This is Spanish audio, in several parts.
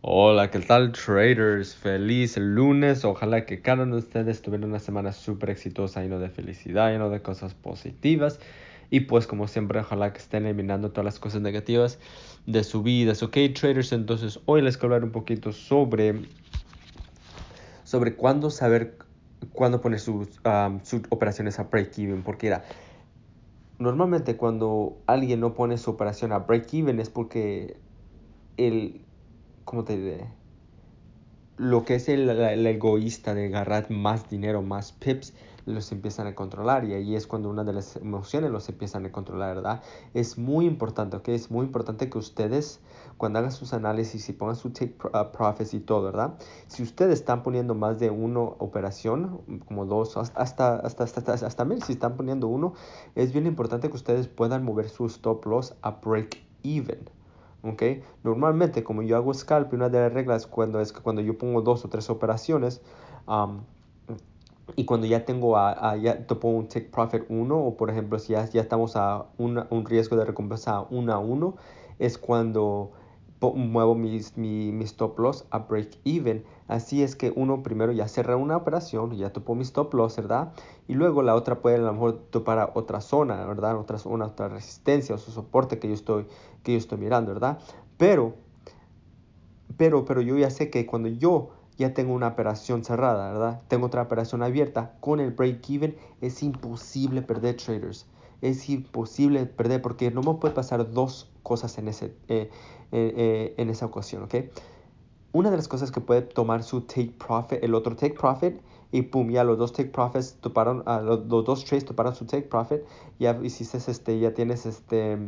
Hola, ¿qué tal traders? Feliz lunes. Ojalá que cada uno de ustedes tuviera una semana súper exitosa, lleno de felicidad, lleno de cosas positivas. Y pues como siempre, ojalá que estén eliminando todas las cosas negativas de su vida. Ok, traders, entonces hoy les quiero hablar un poquito sobre, sobre cuándo saber, cuándo poner sus, um, sus operaciones a break-even. Porque era, normalmente cuando alguien no pone su operación a break-even es porque el ¿cómo te diré? Lo que es el, el, egoísta de agarrar más dinero, más pips, los empiezan a controlar y ahí es cuando una de las emociones los empiezan a controlar, ¿verdad? Es muy importante, ¿ok? Es muy importante que ustedes cuando hagan sus análisis y pongan su take uh, profits y todo, ¿verdad? Si ustedes están poniendo más de una operación, como dos, hasta, hasta, hasta, hasta, hasta mil, si están poniendo uno, es bien importante que ustedes puedan mover su stop loss a break even. Okay. Normalmente, como yo hago scalp, una de las reglas cuando es que cuando yo pongo dos o tres operaciones um, y cuando ya tengo a, a ya te un take profit 1 o por ejemplo si ya, ya estamos a una, un riesgo de recompensa 1 a 1, es cuando muevo mis, mi, mi, stop loss a break even. Así es que uno primero ya cerra una operación, ya topo mi stop loss, ¿verdad? Y luego la otra puede a lo mejor topar otra zona, ¿verdad? Otra zona, otra resistencia o su soporte que yo estoy, que yo estoy mirando, ¿verdad? Pero, pero, pero yo ya sé que cuando yo ya tengo una operación cerrada, ¿verdad? Tengo otra operación abierta, con el break even es imposible perder traders es imposible perder porque no me puede pasar dos cosas en, ese, eh, eh, en esa ocasión, ¿ok? Una de las cosas que puede tomar su take profit, el otro take profit, y pum, ya los dos take profits toparon, uh, los, dos trades toparon su take profit, ya hiciste este, ya tienes este,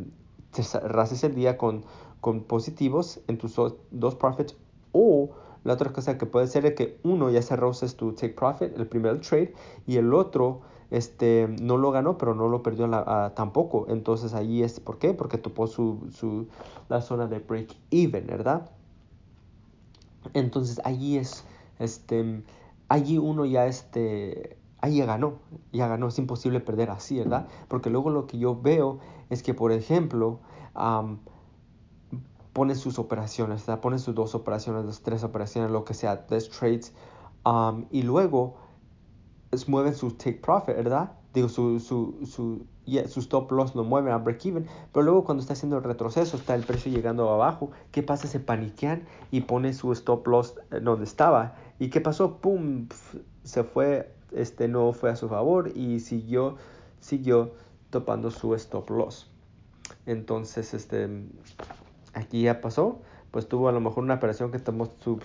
cerraste el día con, con positivos en tus dos profits, o la otra cosa que puede ser es que uno ya cerró tu take profit, el primer trade, y el otro este, no lo ganó, pero no lo perdió la, tampoco. Entonces ahí es, ¿por qué? Porque topó su, su, la zona de break even, ¿verdad? Entonces allí es, este, allí uno ya, este, ahí ya ganó, ya ganó, es imposible perder así, ¿verdad? Porque luego lo que yo veo es que, por ejemplo, pone sus operaciones. Pone sus dos operaciones, dos, tres operaciones, lo que sea, tres trades, y luego mueven su take profit, ¿verdad? Digo, su, su, su, yeah, su stop loss lo mueven a break even, pero luego cuando está haciendo el retroceso, está el precio llegando abajo, ¿qué pasa? Se paniquean y pone su stop loss donde estaba. ¿Y qué pasó? ¡Pum! Se fue, este no fue a su favor y siguió, siguió topando su stop loss. Entonces, este, aquí ya pasó, pues tuvo a lo mejor una operación que tomó su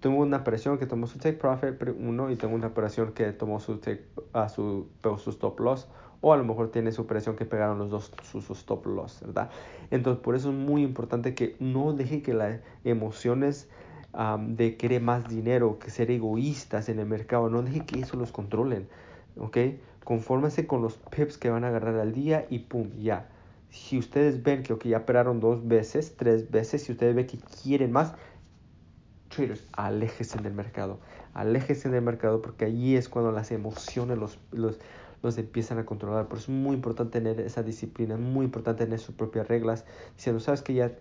tengo una operación que tomó su take profit uno y tengo una operación que tomó su take a su, su stop loss o a lo mejor tiene su operación que pegaron los dos sus stop loss, ¿verdad? Entonces por eso es muy importante que no deje que las emociones um, de querer más dinero, que ser egoístas en el mercado, no deje que eso los controlen, ¿ok? Confórmese con los pips que van a agarrar al día y pum, ya. Si ustedes ven que okay, ya operaron dos veces, tres veces, si ustedes ven que quieren más, traders, del mercado, aléjese del mercado porque allí es cuando las emociones los, los, los empiezan a controlar. Por eso es muy importante tener esa disciplina, muy importante tener sus propias reglas. Diciendo, sabes que ya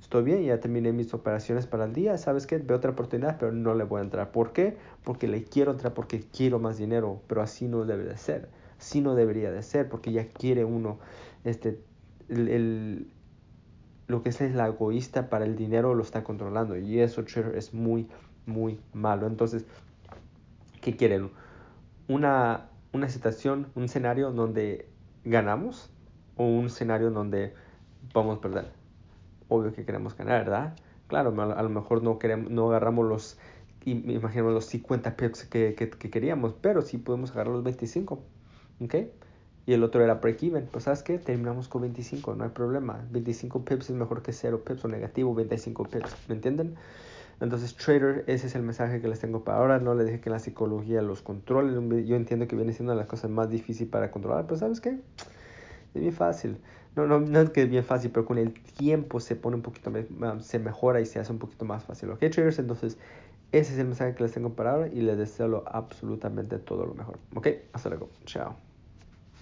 estoy bien, ya terminé mis operaciones para el día, sabes que veo otra oportunidad, pero no le voy a entrar. ¿Por qué? Porque le quiero entrar, porque quiero más dinero, pero así no debe de ser. Así no debería de ser, porque ya quiere uno este, el lo que es la egoísta para el dinero lo está controlando y eso es muy muy malo. Entonces qué quieren una una situación un escenario donde ganamos o un escenario donde vamos a perder. Obvio que queremos ganar verdad claro a lo mejor no queremos no agarramos los imaginemos los 50 pips que, que, que queríamos pero sí podemos agarrar los 25 ok y el otro era break-even. Pues sabes qué, terminamos con 25, no hay problema. 25 pips es mejor que 0 pips o negativo 25 pips, ¿me entienden? Entonces, trader, ese es el mensaje que les tengo para ahora. No les dije que la psicología los controle. Yo entiendo que viene siendo las cosas más difíciles para controlar, pero ¿sabes qué? Es bien fácil. No, no, no es que es bien fácil, pero con el tiempo se pone un poquito, se mejora y se hace un poquito más fácil. ¿Ok, traders? Entonces, ese es el mensaje que les tengo para ahora y les deseo absolutamente todo lo mejor. ¿Ok? Hasta luego. Chao.